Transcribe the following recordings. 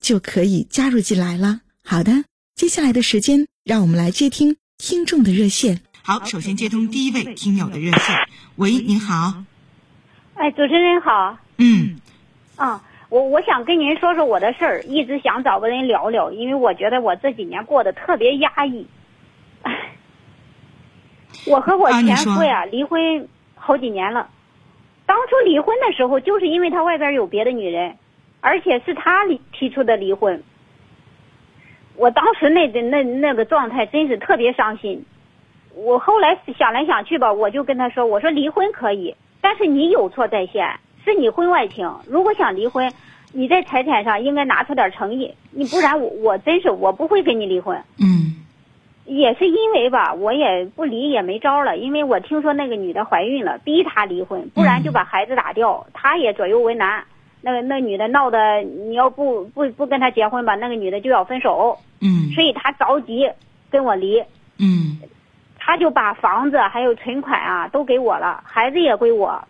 就可以加入进来了。好的，接下来的时间，让我们来接听听众的热线。好，首先接通第一位听友的热线。喂，您好。哎，主持人好。嗯。啊，我我想跟您说说我的事儿，一直想找个人聊聊，因为我觉得我这几年过得特别压抑。我和我前夫呀离婚好几年了，当初离婚的时候就是因为他外边有别的女人，而且是他离提出的离婚。我当时那那那个状态真是特别伤心。我后来想来想去吧，我就跟他说：“我说离婚可以，但是你有错在先，是你婚外情。如果想离婚，你在财产上应该拿出点诚意，你不然我我真是我不会跟你离婚。”嗯。也是因为吧，我也不离也没招了，因为我听说那个女的怀孕了，逼他离婚，不然就把孩子打掉。他也左右为难，那个那女的闹的，你要不不不跟他结婚吧，那个女的就要分手。嗯。所以他着急跟我离。嗯。他就把房子还有存款啊都给我了，孩子也归我，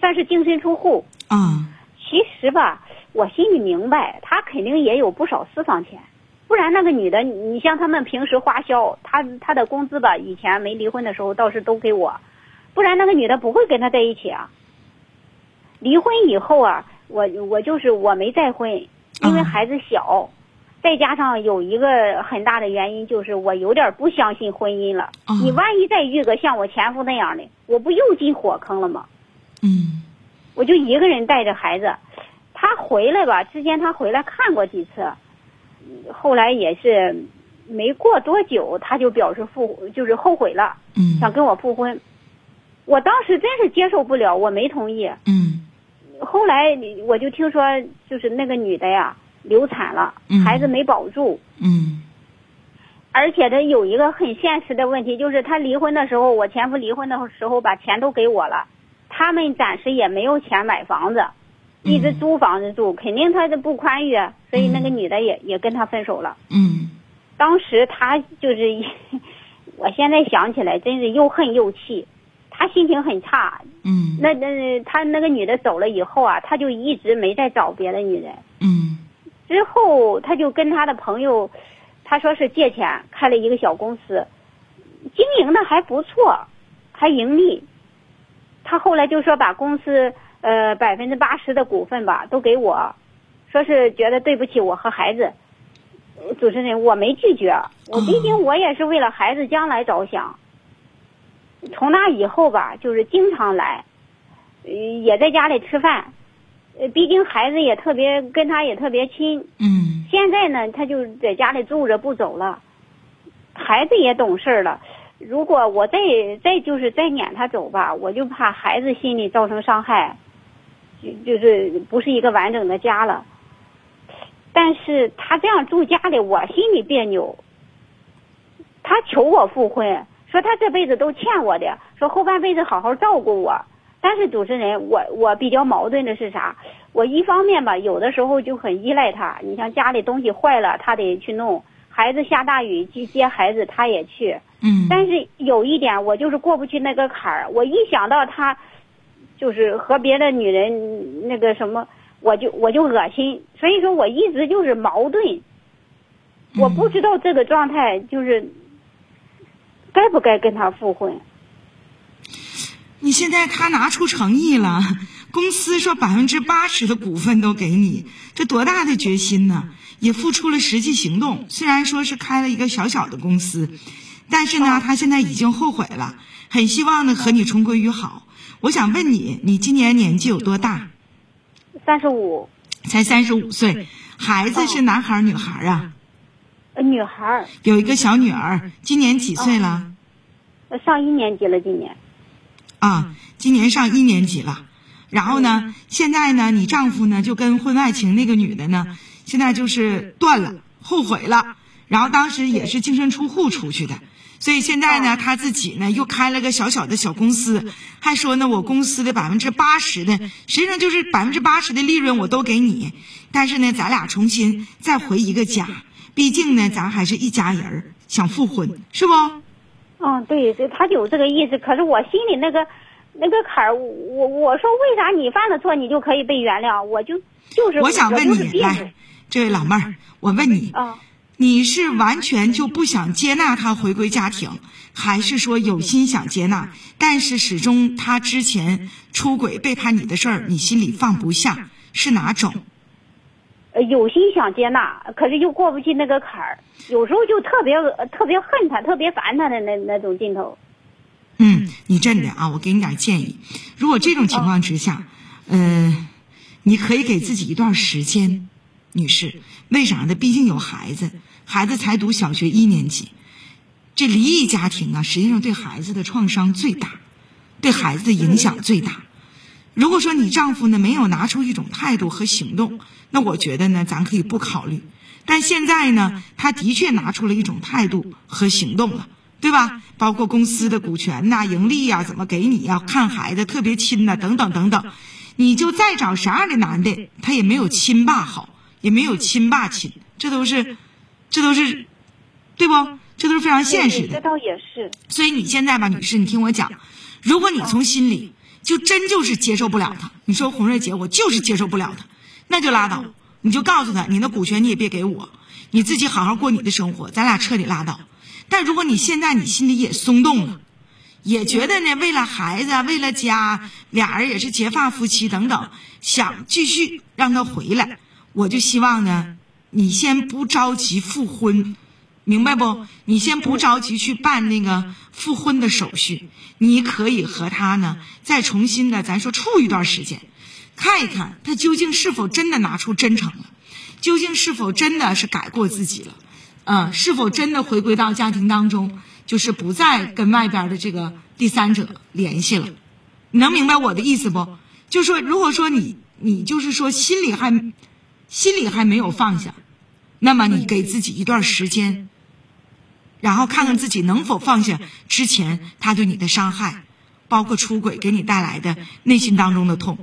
算是净身出户。啊。其实吧，我心里明白，他肯定也有不少私房钱。不然那个女的，你像他们平时花销，他他的工资吧，以前没离婚的时候倒是都给我，不然那个女的不会跟他在一起啊。离婚以后啊，我我就是我没再婚，因为孩子小，再加上有一个很大的原因就是我有点不相信婚姻了。你万一再遇个像我前夫那样的，我不又进火坑了吗？嗯，我就一个人带着孩子，他回来吧，之前他回来看过几次。后来也是没过多久，他就表示复就是后悔了，想跟我复婚。我当时真是接受不了，我没同意。嗯。后来我就听说，就是那个女的呀流产了，孩子没保住。嗯。而且她有一个很现实的问题，就是她离婚的时候，我前夫离婚的时候把钱都给我了，他们暂时也没有钱买房子。一直租房子住，肯定他就不宽裕，所以那个女的也也跟他分手了。嗯，当时他就是，我现在想起来真是又恨又气，他心情很差。嗯，那那他那个女的走了以后啊，他就一直没再找别的女人。嗯，之后他就跟他的朋友，他说是借钱开了一个小公司，经营的还不错，还盈利。他后来就说把公司。呃，百分之八十的股份吧，都给我，说是觉得对不起我和孩子。主持人，我没拒绝，我毕竟我也是为了孩子将来着想。从那以后吧，就是经常来，也在家里吃饭。呃，毕竟孩子也特别跟他也特别亲。嗯。现在呢，他就在家里住着不走了，孩子也懂事了。如果我再再就是再撵他走吧，我就怕孩子心里造成伤害。就就是不是一个完整的家了，但是他这样住家里，我心里别扭。他求我复婚，说他这辈子都欠我的，说后半辈子好好照顾我。但是主持人，我我比较矛盾的是啥？我一方面吧，有的时候就很依赖他。你像家里东西坏了，他得去弄；孩子下大雨去接孩子，他也去。嗯。但是有一点，我就是过不去那个坎儿。我一想到他。就是和别的女人那个什么，我就我就恶心，所以说我一直就是矛盾，我不知道这个状态就是该不该跟他复婚。你现在他拿出诚意了，公司说百分之八十的股份都给你，这多大的决心呢？也付出了实际行动。虽然说是开了一个小小的公司，但是呢，他现在已经后悔了，很希望呢和你重归于好。我想问你，你今年年纪有多大？三十五，才三十五岁，孩子是男孩儿女孩儿啊？呃，女孩儿，有一个小女儿，今年几岁了？呃上一年级了，今年。啊，今年上一年级了。然后呢，现在呢，你丈夫呢就跟婚外情那个女的呢，现在就是断了，后悔了。然后当时也是净身出户出去的，所以现在呢，他自己呢又开了个小小的小公司，还说呢，我公司的百分之八十的，实际上就是百分之八十的利润我都给你，但是呢，咱俩重新再回一个家，毕竟呢，咱还是一家人儿，想复婚，是不？嗯，对，对，他有这个意思。可是我心里那个那个坎儿，我我说为啥你犯了错你就可以被原谅？我就就是我想问你，来，这位老妹儿，我问你，啊，你是完全就不想接纳他回归家庭，还是说有心想接纳，但是始终他之前出轨背叛你的事儿，你心里放不下，是哪种？有心想接纳，可是又过不去那个坎儿。有时候就特别特别恨他，特别烦他的那那种劲头。嗯，你真的啊，我给你点建议。如果这种情况之下，嗯、你可以给自己一段时间，女士。为啥呢？毕竟有孩子，孩子才读小学一年级，这离异家庭啊，实际上对孩子的创伤最大，对孩子的影响最大。如果说你丈夫呢没有拿出一种态度和行动，那我觉得呢，咱可以不考虑。但现在呢，他的确拿出了一种态度和行动了，对吧？包括公司的股权呐、盈利呀、怎么给你呀、看孩子特别亲呐、等等等等。你就再找啥样的男的，他也没有亲爸好，也没有亲爸亲，这都是，这都是，对不？这都是非常现实的这。倒也是。所以你现在吧，女士，你听我讲，如果你从心里就真就是接受不了他，你说红瑞姐，我就是接受不了他，那就拉倒，你就告诉他，你那股权你也别给我，你自己好好过你的生活，咱俩彻底拉倒。但如果你现在你心里也松动了，也觉得呢，为了孩子，为了家，俩人也是结发夫妻等等，想继续让他回来，我就希望呢，你先不着急复婚，明白不？你先不着急去办那个复婚的手续，你可以和他呢再重新的，咱说处一段时间，看一看他究竟是否真的拿出真诚了，究竟是否真的是改过自己了，嗯，是否真的回归到家庭当中，就是不再跟外边的这个第三者联系了。你能明白我的意思不？就说如果说你你就是说心里还心里还没有放下，那么你给自己一段时间，然后看看自己能否放下之前他对你的伤害，包括出轨给你带来的内心当中的痛，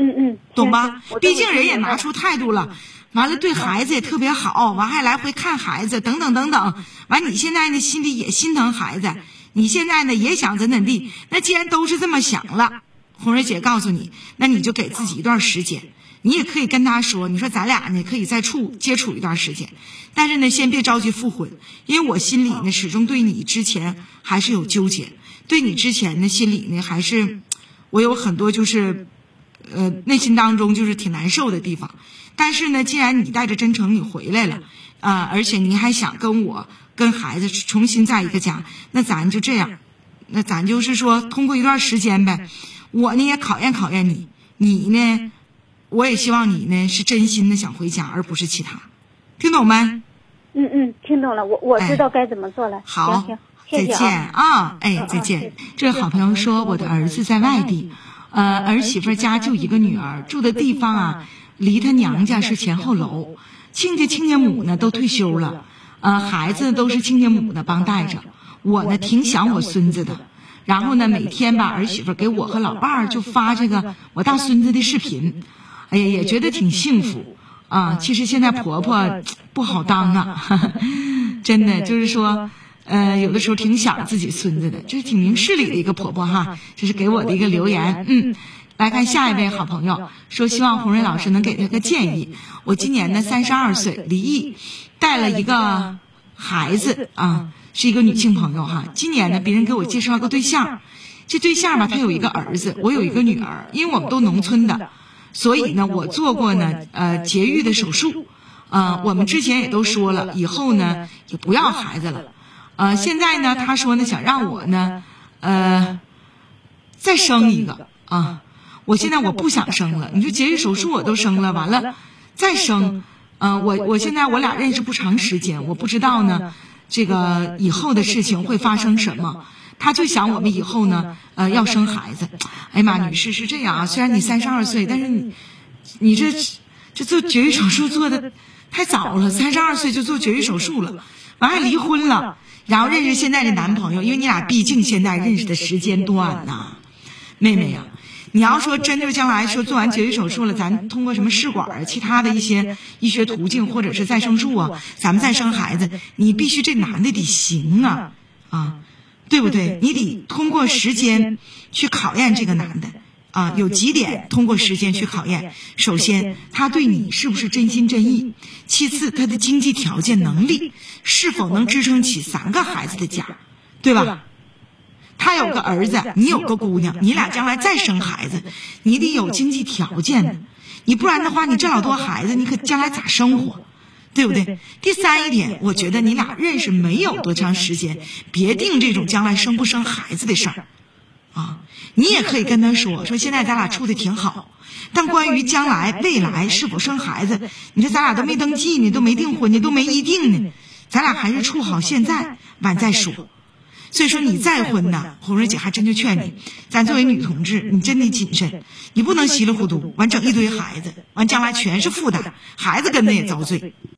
嗯嗯，懂吧毕竟人也拿出态度了，完了对孩子也特别好，完还来回看孩子，等等等等。完你现在呢心里也心疼孩子，你现在呢也想怎怎地。那既然都是这么想了，红蕊姐告诉你，那你就给自己一段时间。你也可以跟他说，你说咱俩呢可以再处接触一段时间，但是呢先别着急复婚，因为我心里呢始终对你之前还是有纠结，对你之前呢心里呢还是我有很多就是呃内心当中就是挺难受的地方。但是呢，既然你带着真诚你回来了，啊、而且你还想跟我跟孩子重新在一个家，那咱就这样，那咱就是说通过一段时间呗，我呢也考验考验你，你呢，我也希望你呢是真心的想回家，而不是其他，听懂没？嗯嗯，听懂了，我我哎知道该怎么做了。好再见啊。啊！哎嗯，再见。这位好朋友说，我的儿子在外地，呃，儿媳妇家就一个女儿，住的地方啊，离她娘家是前后楼。亲家亲家母呢都退休了，呃，孩子都是亲家母呢帮带着。我呢挺想我孙子的，然后呢每天吧儿媳妇给我和老伴儿就发这个我大孙子的视频，哎呀也觉得挺幸福啊。其实现在婆婆不好当啊，真的就是说。呃，有的时候挺想自己孙子的，这是挺明事理的一个婆婆哈。这是给我的一个留言，嗯。来看下一位好朋友说，希望红瑞老师能给他个建议。我今年呢三十二岁，离异，带了一个孩子啊，是一个女性朋友哈。今年呢，别人给我介绍个对象，这对象吧，他有一个儿子，我有一个女儿，因为我们都农村的，所以呢，我做过呢呃节育的手术，呃，我们之前也都说了，以后呢也不要孩子了，呃，现在呢他说呢想让我呢呃再生一个啊，我现在我不想生了，你说节育手术我都生了，完了再生，嗯，我我现在我俩认识不长时间，我不知道呢。这个以后的事情会发生什么？他就想我们以后呢，呃，要生孩子。哎呀妈，女士是这样啊，虽然你三十二岁，但是你，你这这做绝育手术做的太早了，三十二岁就做绝育手术了，完还离婚了，然后认识现在的男朋友，因为你俩毕竟现在认识的时间短呐，妹妹呀。你要说真就将来说做完绝育手术了，咱通过什么试管啊，其他的一些医学途径，或者是再生术啊，咱们再生孩子，你必须这男的得行啊，啊，对不对？你得通过时间去考验这个男的啊，有几点通过时间去考验：首先，他对你是不是真心真意；其次，他的经济条件能力是否能支撑起三个孩子的家，对吧？他有个儿子，你有个姑娘，你俩将来再生孩子，你得有经济条件你不然的话，你这老多孩子，你可将来咋生活，对不对？第三一点，我觉得你俩认识没有多长时间，别定这种将来生不生孩子的事儿，啊，你也可以跟他说，说现在咱俩处的挺好，但关于将来未来是否生孩子，你说咱俩都没登记呢，都没订婚呢，都没一定呢，咱俩还是处好现在，完再说。所以说你再婚呢，红瑞姐还真就劝你，咱作为女同志，你真得谨慎，你不能稀里糊涂完整一堆孩子，完将来全是负担，孩子跟着也遭罪。